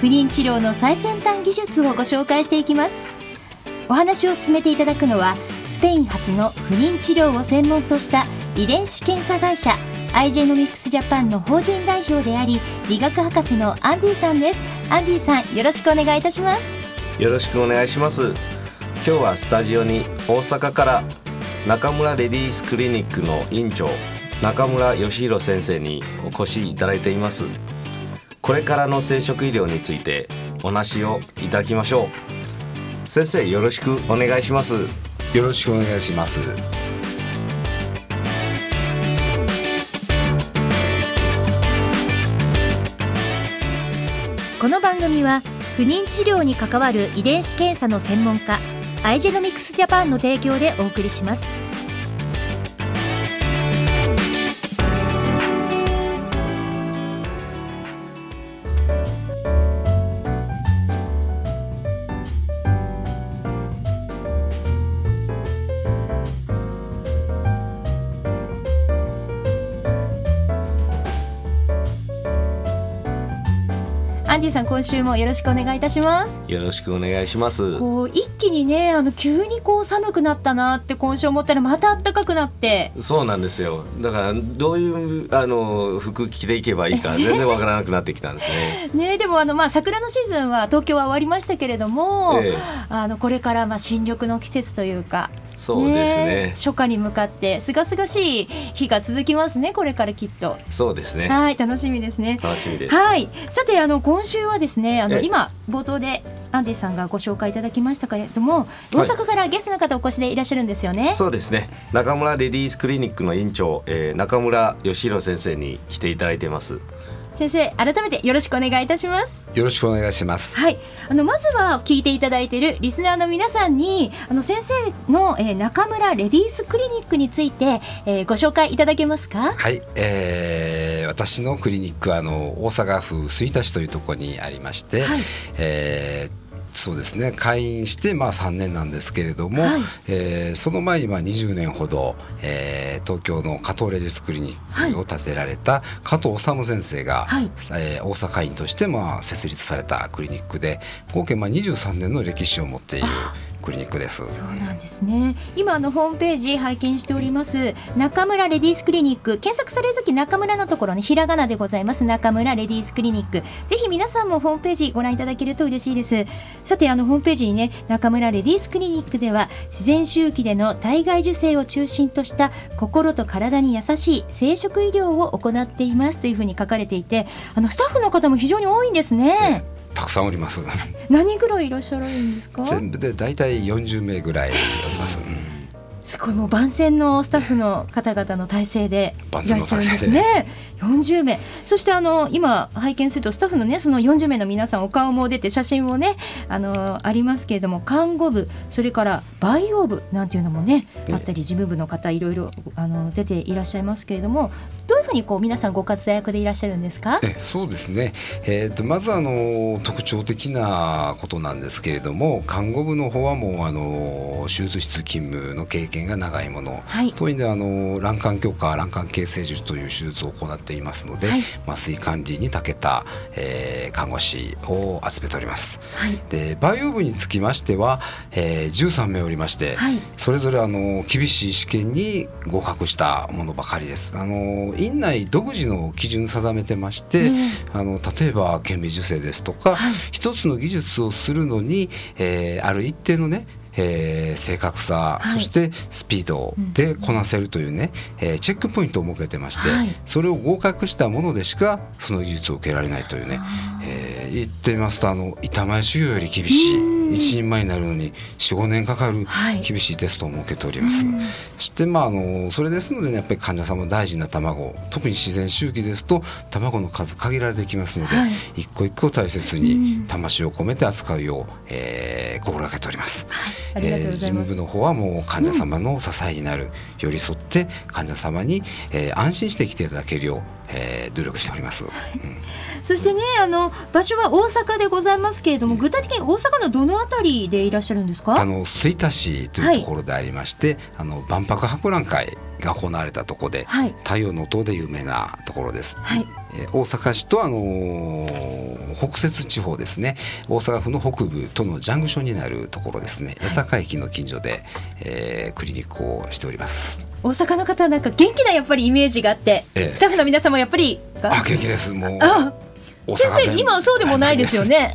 不妊治療の最先端技術をご紹介していきます。お話を進めていただくのはスペイン発の不妊治療を専門とした遺伝子検査会社アイジェノミクスジャパンの法人代表であり理学博士のアンディさんです。アンディさんよろしくお願いいたします。よろしくお願いします。今日はスタジオに大阪から中村レディースクリニックの院長中村義弘先生にお越しいただいています。これからの生殖医療についてお話をいただきましょう。先生よろしくお願いします。よろしくお願いします。この番組は不妊治療に関わる遺伝子検査の専門家アイジェノミクスジャパンの提供でお送りしますアンディさん今週もよろしくお願いいたします。よろしくお願いします。こう一気にねあの急にこう寒くなったなって今週思ったらまた暖かくなって。そうなんですよ。だからどういうあの服着ていけばいいか 全然わからなくなってきたんですね。ねでもあのまあ桜のシーズンは東京は終わりましたけれども、ええ。あのこれからまあ新緑の季節というかそうですね。初夏に向かって清々しい日が続きますねこれからきっと。そうですね。はい楽しみですね。楽しみです。はい。さてあの今週はですねあのええ。今冒頭でアンディさんがご紹介いただきましたけれども大阪からゲストの方お越しでいらっしゃるんですよね、そうですね。中村レディースクリニックの院長、えー、中村義弘先生に来ていただいてます先生改めてよろしくお願いいたします。よろしくお願いします。はい、あのまずは聞いていただいているリスナーの皆さんにあの先生の、えー中村レディースクリニックについて、えーご紹介いただけますか？はい、えー、私のクリニックはあの大阪府吹田市というところにありまして、はい。えーそうですね。開院してまあ3年なんですけれども、はい。えーその前にまあ20年ほど、えー東京の加藤レディスクリニックを建てられた加藤治先生が、はい。えー大阪院としてまあ設立されたクリニックで合計まあ23年の歴史を持っているクリニックです。そうなんですね。今あのホームページ拝見しております中村レディースクリニック。検索されるとき中村のところにひらがなでございます。中村レディースクリニック。ぜひ皆さんもホームページご覧いただけると嬉しいです。さてあのホームページにね中村レディースクリニックでは自然周期での体外受精を中心とした心と体に優しい生殖医療を行っていますというふうに書かれていてあのスタッフの方も非常に多いんですねたくさんおります。何人ぐらいいらっしゃるんですか？全部で大体40名ぐらいおります。うんすごい。もう万全のスタッフの方々の体制でいらっしゃるんですね。40名。そしてあの今拝見するとスタッフのねその40名の皆さんお顔も出て写真もねあのありますけれども看護部それからバイオ部なんていうのもねええあったり事務部の方いろいろあの出ていらっしゃいますけれどもどういうふうにこう皆さんご活躍でいらっしゃるんですか？えそうですね、えー、とまずあの特徴的なことなんですけれども看護部の方はもうあの手術室勤務の経験が長いもの、はい。当院ではあの卵管強化卵管形成術という手術を行っていますので、はい。麻酔管理に長けた、えー看護師を集めております。はい。でバイオ部につきましては、えー、13名おりまして、はい。それぞれあの厳しい試験に合格したものばかりです。あの院内独自の基準定めてまして、ええ。あの例えば顕微授精ですとか、はい。一つの技術をするのに、えーある一定のねえー正確さ、い。そしてスピードでこなせるというね、えーチェックポイントを設けてまして、はい。それを合格したものでしかその技術を受けられないというねえー、言ってみますとあの板前修行より厳しい一人前になるのに45年かかる厳しいテストを設けております。そしてまああのそれですので、ね、やっぱり患者さんも大事な卵特に自然周期ですと卵の数限られてきますので、はい、一個一個大切に魂を込めて扱うよう、えー、心がけております。はい、えー、事務部の方はもう患者様の支えになる、うん、寄り添って患者様に、えー、安心して来ていただけるよう、えー、努力しております。うん。そしてねあの場所は大阪でございますけれども、具体的に大阪のどのあたりでいらっしゃるんですか？あの吹田市というところでありまして、はい、あの万博博覧会が行われたところで、はい、太陽の塔で有名なところです。はい。え大阪市と、あのー、北摂地方ですね。大阪府の北部とのジャンクションになるところですね、はい、江坂駅の近所で、えー、クリニックをしております。大阪の方なんか元気なやっぱりイメージがあって、ええ、スタッフの皆様やっぱりあ元気です。もうあ先生今はそうでもないですよね。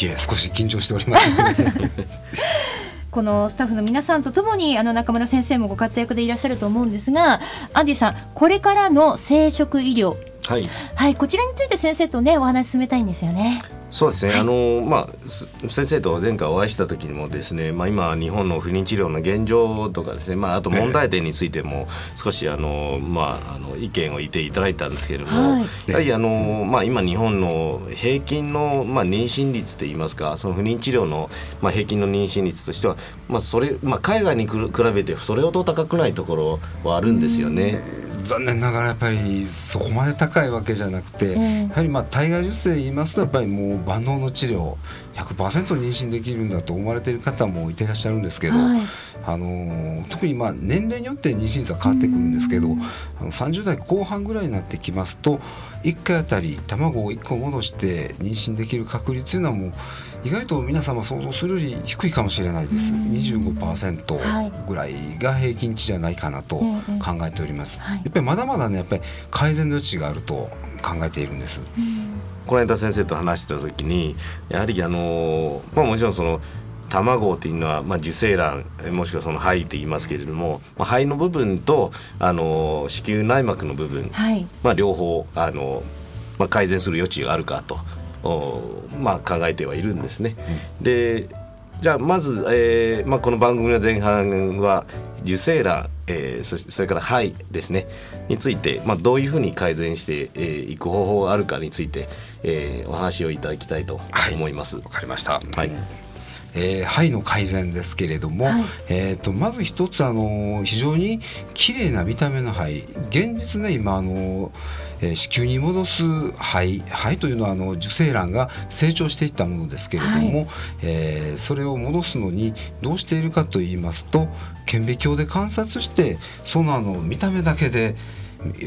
いや少し緊張しております このスタッフの皆さんとともにあの中村先生もご活躍でいらっしゃると思うんですがアンディさんこれからの生殖医療はい、はい、こちらについて先生とねお話進めたいんですよね。そうですね、はい、あのまあ先生と前回お会いした時にもですね、まあ、今日本の不妊治療の現状とかですね、まあ、あと問題点についても少しあの、まあ、あの意見を言っていただいたんですけれども、はい、やはりあの、まあ、今日本の平均の、まあ、妊娠率といいますかその不妊治療の、まあ、平均の妊娠率としては、まあそれまあ、海外に比べてそれほど高くないところはあるんですよね。残念ながらやっぱりそこまで高いわけじゃなくて、やはりまあ体外受精言いますとやっぱりもう万能の治療100%妊娠できるんだと思われている方もいてらっしゃるんですけど、はい、あの特にまあ年齢によって妊娠率は変わってくるんですけどあの30代後半ぐらいになってきますと1回あたり卵を1個戻して妊娠できる確率というのはもう意外と皆様想像するより低いかもしれないです、25%ぐらいが平均値じゃないかなと考えております、やっぱりまだまだねやっぱり改善の余地があると考えているんです、この間先生と話した時にやはりあの、まあ、もちろんその卵っていうのは、まあ、受精卵もしくはその肺って言いますけれども、まあ、肺の部分とあの子宮内膜の部分、はい、まあ、両方あの、まあ、改善する余地があるかとまあ、考えてはいるんですね。でじゃあまず、えーまあ、この番組の前半は受精卵、えー、そそれから肺ですねについて、まあ、どういうふうに改善してい、えー、く方法があるかについて、えー、お話をいただきたいと思います。わ、はい、かりました、はいえー、肺の改善ですけれども、はい、えーと、まず一つあの非常に綺麗な見た目の肺。現実ね今あのえ子宮に戻す肺。肺というのはあの受精卵が成長していったものですけれども、はい、えー、それを戻すのにどうしているかと言いますと顕微鏡で観察してそのあの見た目だけで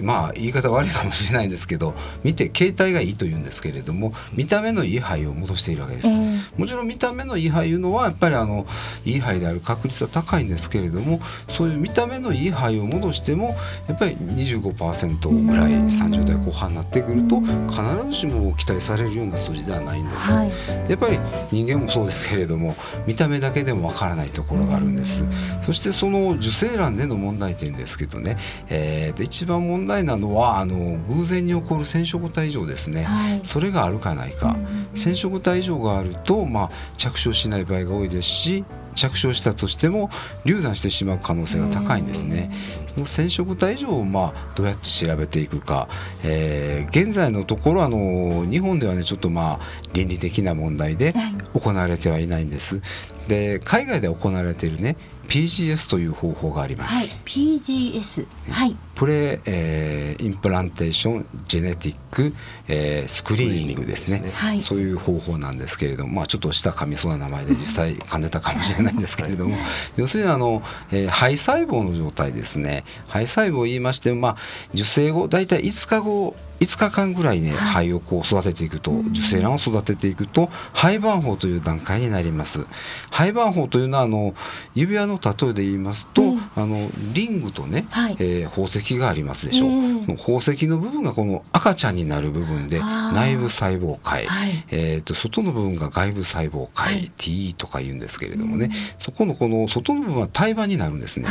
まあ言い方悪いかもしれないんですけど見て携帯がいいというんですけれども見た目のいい肺を戻しているわけです、えー、もちろん見た目のいい肺いうのはやっぱりあのいい肺である確率は高いんですけれどもそういう見た目のいい肺を戻してもやっぱり25%ぐらい30代後半になってくると必ずしも期待されるような数字ではないんです、はい、やっぱり人間もそうですけれども見た目だけでもわからないところがあるんです。そしてその受精卵での問題点ですけどね、えー、一番問題なのはあの偶然に起こる染色体異常ですね、はい、それがあるかないか、染色体異常があると、まあ、着床しない場合が多いですし着床したとしても流産してしまう可能性が高いんですね。その染色体異常をまあどうやって調べていくか、えー、現在のところあの日本ではねちょっとまあ倫理的な問題で行われてはいないんです。で海外で行われているね PGS という方法があります。はい、PGS、はい、プレ、えー、インプランテーションジェネティック、えー、スクリーニングですね、ね。はい、そういう方法なんですけれども、まあ、ちょっと下噛みそうな名前で実際噛んでたかもしれないんですけれども要するにあの、えー、肺細胞の状態ですね。肺細胞を言いまして、まあ、受精後大体5日後5日間ぐらいね肺をこう育てていくと受精卵を育てていくと肺盤法という段階になります。肺盤法というのはあの指輪の例えで言いますと、あのリングとね、はい、えー、宝石がありますでしょう、えー、宝石の部分がこの赤ちゃんになる部分で内部細胞界、はい、えーと、外の部分が外部細胞界、はい、T とか言うんですけれどもね、そこのこの外の部分は胎盤になるんですね、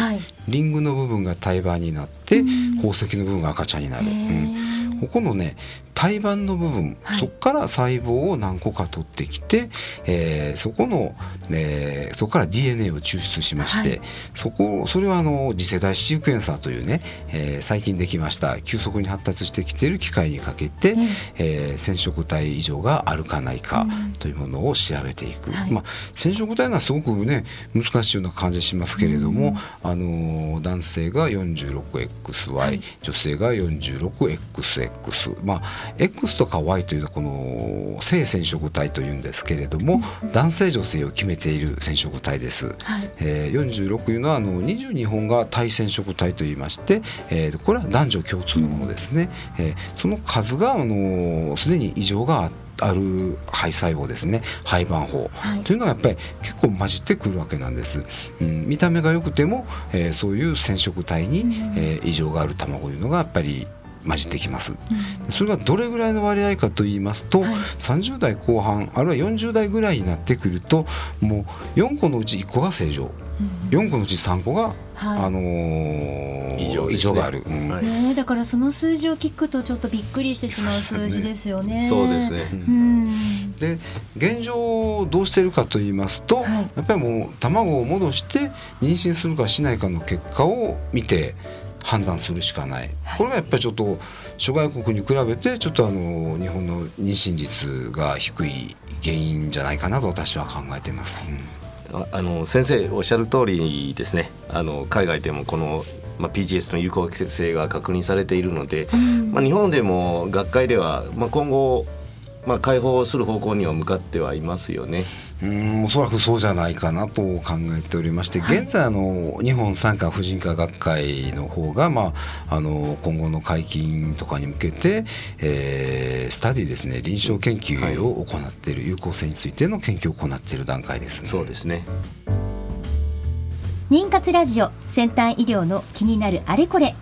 リングの部分が胎盤になって、宝石の部分が赤ちゃんになる。うん。ここのね胎盤の部分、はい、そこから細胞を何個か取ってきて、えー、そこの、えー、そこから DNA を抽出しまして、はい、そこそれはあの次世代シークエンサーというね、えー、最近できました急速に発達してきている機械にかけて、うん、えー、染色体異常があるかないかというものを調べていく、うん、まあ、染色体はすごくね難しいような感じしますけれども、うん、あの男性が 46XY、はい、女性が 46XX まあ X とか Y というのはこの性染色体というんですけれども、男性女性を決めている染色体です。はい、えー、46というのはあの22本が体染色体といいまして、えー、これは男女共通のものですね。えー、その数があのすでに異常があってある肺細胞ですね肺盤胞、はい、というのはやっぱり結構混じってくるわけなんです、うん、見た目が良くても、えー、そういう染色体に、えー、異常がある卵というのがやっぱり混じってきます、うん、それがどれぐらいの割合かと言いますと、はい、30代後半あるいは40代ぐらいになってくるともう4個のうち1個が正常、うん、4個のうち3個がはい、あのー、異常、ね、異常がある、うん。はい、ね、だからその数字を聞くとちょっとびっくりしてしまう数字ですよね。そうですね、うん、で現状どうしてるかと言いますと、はい、やっぱりもう卵を戻して妊娠するかしないかの結果を見て判断するしかない、これがやっぱりちょっと諸外国に比べてちょっとあの日本の妊娠率が低い原因じゃないかなと私は考えています。うん。あの先生おっしゃる通りですね。あの海外でもこの、まあ、PGS の有効性が確認されているので、うん、まあ、日本でも学会では、まあ、今後、まあ、開放する方向には向かってはいますよね。うんおそらくそうじゃないかなと考えておりまして、はい、現在あの日本産科婦人科学会の方が、まあ、あの今後の解禁とかに向けて、えー、スタディですね臨床研究を行っている、はい、有効性についての研究を行っている段階です、ね、そうですね。妊活ラジオ先端医療の気になるあれこれ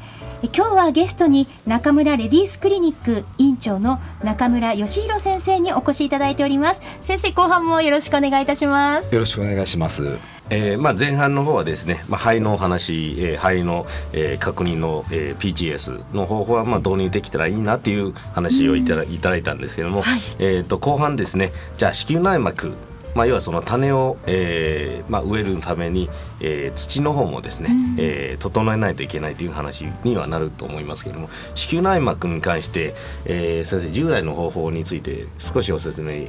今日はゲストに中村レディースクリニック院長の中村義弘先生にお越しいただいております。先生後半もよろしくお願いいたします。よろしくお願いします。えーまあ、前半の方はですね、まあ、肺の話、えー、肺の、えー、確認の、えー、PGS の方法は、まあ、導入できたらいいなっていう話をいただ,、いただいたんですけども、はい、えーと後半ですねじゃあ子宮内膜まあ、要はその種を、えーまあ、植えるために、えー、土の方もですね、うん、えー、整えないといけないという話にはなると思いますけれども子宮内膜に関して、えー、先生従来の方法について少しお説明、え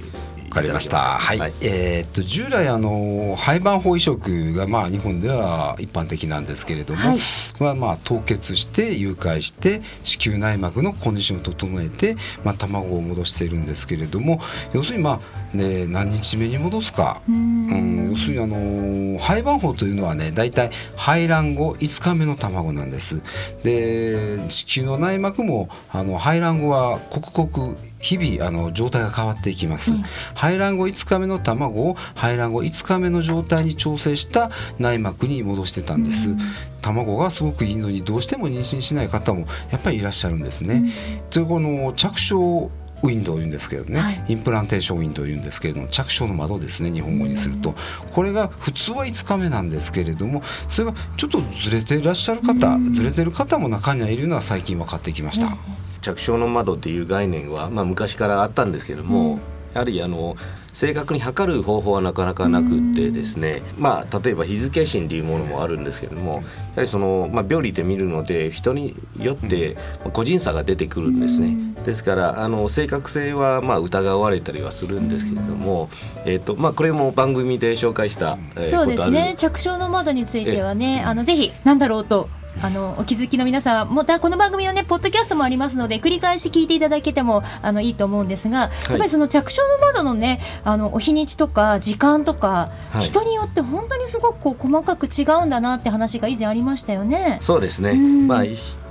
ーかりました。はい。はい、えー、っと従来あの廃盤法移植がまあ日本では一般的なんですけれども、はい、はまあ凍結して誘拐して子宮内膜のコンディションを整えてまあ卵を戻しているんですけれども、要するにまあね何日目に戻すか、うん、要するにあの廃盤法というのはねだいたい排卵後5日目の卵なんです。で子宮の内膜もあの排卵後は刻々日々あの状態が変わっていきます、うん、排卵後5日目の卵を排卵後5日目の状態に調整した内膜に戻してたんです、うん、卵がすごくいいのにどうしても妊娠しない方もやっぱりいらっしゃるんですね、うん、というこの着床ウィンドウを言うんですけどね、はい、インプランテーションウィンドウを言うんですけれども着床の窓ですね日本語にすると。これが普通は5日目なんですけれどもそれがちょっとずれていらっしゃる方ずれてる方も中にはいるのは最近分かってきました。着床の窓っていう概念は、まあ、昔からあったんですけども、うん、やはりあの正確に測る方法はなかなかなくってですね、まあ、例えば日付診っていうものもあるんですけれどもやはりその、まあ、病理で見るので人によって個人差が出てくるんですね。ですからあの正確性はまあ疑われたりはするんですけれども、えーとまあ、これも番組で紹介した、えー、そうですね。着床の窓についてはねあのぜひ何だろうとあのお気づきの皆さんまたこの番組のねポッドキャストもありますので繰り返し聞いていただけてもあのいいと思うんですが、やっぱりその着床の窓のねあのお日にちとか時間とか、はい、人によって本当にすごくこう細かく違うんだなって話が以前ありましたよね。そうですね。まあ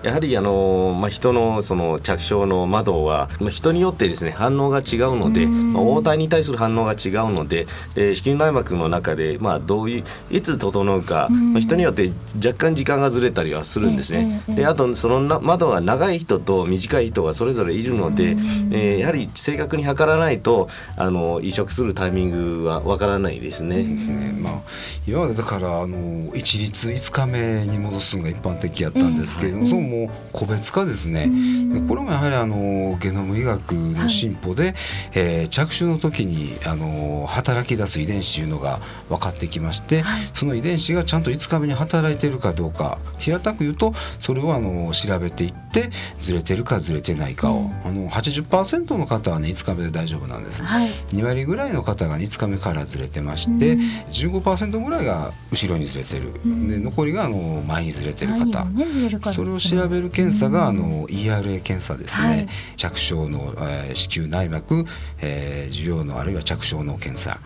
やはりあの、まあ、人のその着床の窓は、まあ、人によってですね反応が違うので、まあ、応対に対する反応が違うのでで子宮内膜の中で、まあ、どういういつ整うか、まあ、人によって若干時間がずれたりはするんですね。であとそのな窓が長い人と短い人がそれぞれいるので、えー、やはり正確に測らないとあの移植するタイミングはわからないですね。ねまあ、いわゆるだからあの一律5日目に戻すのが一般的やったんですけれども、はい、そのもう個別化ですね。でこれもやはりあのゲノム医学の進歩で、はい、えー、着手の時にあの働き出す遺伝子というのが分かってきまして、はい、その遺伝子がちゃんと5日目に働いているかどうか平たく言うとそれをあの調べていってずれてるかずれてないかを、うん、あの80%の方はね5日目で大丈夫なんです、はい、2割ぐらいの方が5日目からずれてまして、うん、15%ぐらいが後ろにずれてる、うん、で残りがあの前にずれてる方、ね、それを調べる検査があの ERA 検査ですね、はい、着床の、えー、子宮内膜、えー、受容のあるいは着床の検査、はい、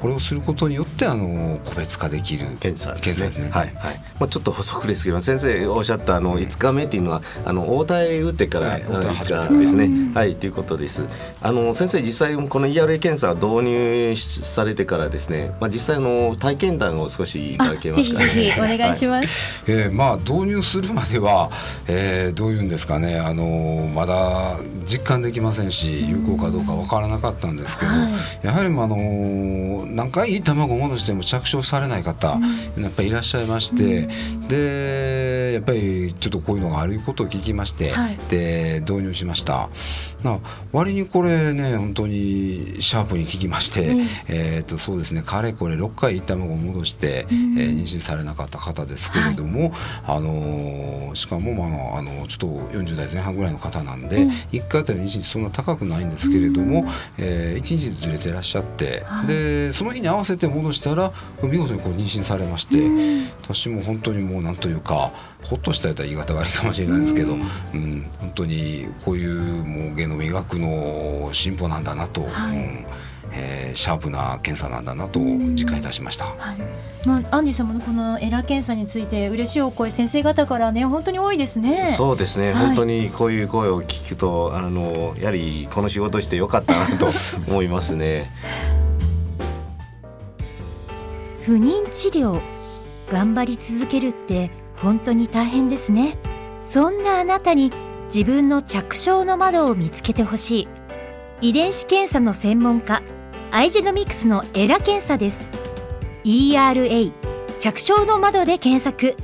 これをすることによってあの個別化できる検査ですね。はい、はい、まあちょっと補足ですけど先生おっしゃったあの5日目っていうのはあの応対打ってから、はい、5日ですね。はいということです。あの先生実際この ERA 検査導入されてからですね、まあ実際の体験談を少しいただけますか、ね、ぜひぜひお願いします。はい、えー、まあ導入するまでは、えー、どういうんですかね。あのまだ実感できませんし有効かどうかわからなかったんですけど、はい、やはりあの何回いい卵を戻しても着床されない方、うん、やっぱりいらっしゃいまして、うん、でやっぱりちょっとこういうのがあることを聞きまして、はい、で導入しました。な割にこれね本当にシャープに聞きまして、うん、えっ、とそうですねかれこれ6回卵を戻して、うん、えー、妊娠されなかった方ですけれども、はい、あのしかもまああのちょっと40代前半ぐらいの方なんで、うん、1回あたり妊娠そんな高くないんですけれども、うん、えー、1日ずれてらっしゃって、はい、でその日に合わせて戻したら見事にこう妊娠されまして、私も本当にもうなんというかほっとした言い方悪いかもしれないですけど、うん、本当にこういうもうゲノム医学の進歩なんだなと、はい、うんえー、シャープな検査なんだなと実感いたしました、はい、まあ、アンディ様のこのエラー検査について嬉しいお声先生方からね本当に多いですね。そうですね、はい、本当にこういう声を聞くとあのやはりこの仕事してよかったなと 思いますね。不妊治療頑張り続けるって本当に大変ですねそんなあなたに自分の着床の窓を見つけてほしい。遺伝子検査の専門家アイジェノミクスのエラ検査です。ERA 着床の窓で検索。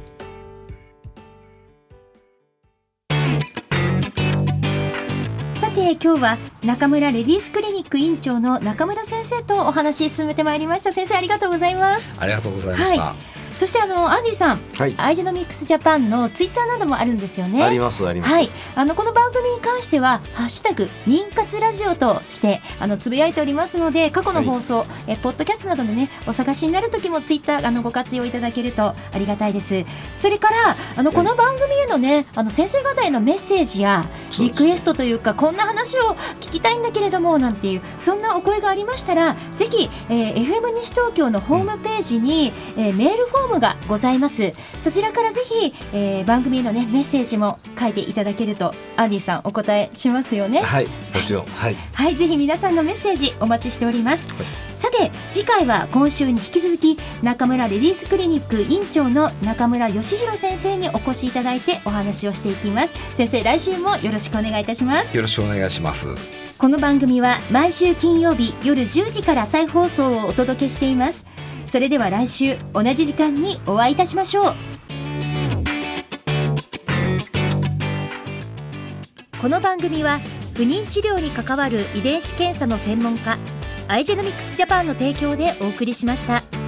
さて今日は中村レディースクリニック院長の中村先生とお話進めてまいりました。先生ありがとうございます。ありがとうございました、はいそしてあのアンディさん、はい、アイジェノミックスジャパンのツイッターなどもあるんですよね。ありますあります。はい、あのこの番組に関してはハッシュタグ妊活ラジオとしてあのつぶやいておりますので過去の放送、はい、えポッドキャストなどでねお探しになる時もツイッターあのご活用いただけるとありがたいです。それからあのこの番組へのねあの先生方へのメッセージやリクエストというかこんな話を聞きたいんだけれどもなんていうそんなお声がありましたらぜひ、えー、FM 西東京のホームページに、うん、えー、メールフォームがございます。ますそちらからぜひ、えー、番組へのねメッセージも書いていただけるとアンディさんお答えしますよね。はいもちろん。はい、はい、ぜひ皆さんのメッセージお待ちしております、はい、さて次回は今週に引き続き中村レディースクリニック院長の中村義弘先生にお越しいただいてお話をしていきます。先生来週もよろしくお願いいたします。よろしくお願いします。この番組は毎週金曜日夜10時から再放送をお届けしていますそれでは来週同じ時間にお会いいたしましょうこの番組は不妊治療に関わる遺伝子検査の専門家アイジェノミクスジャパンの提供でお送りしました。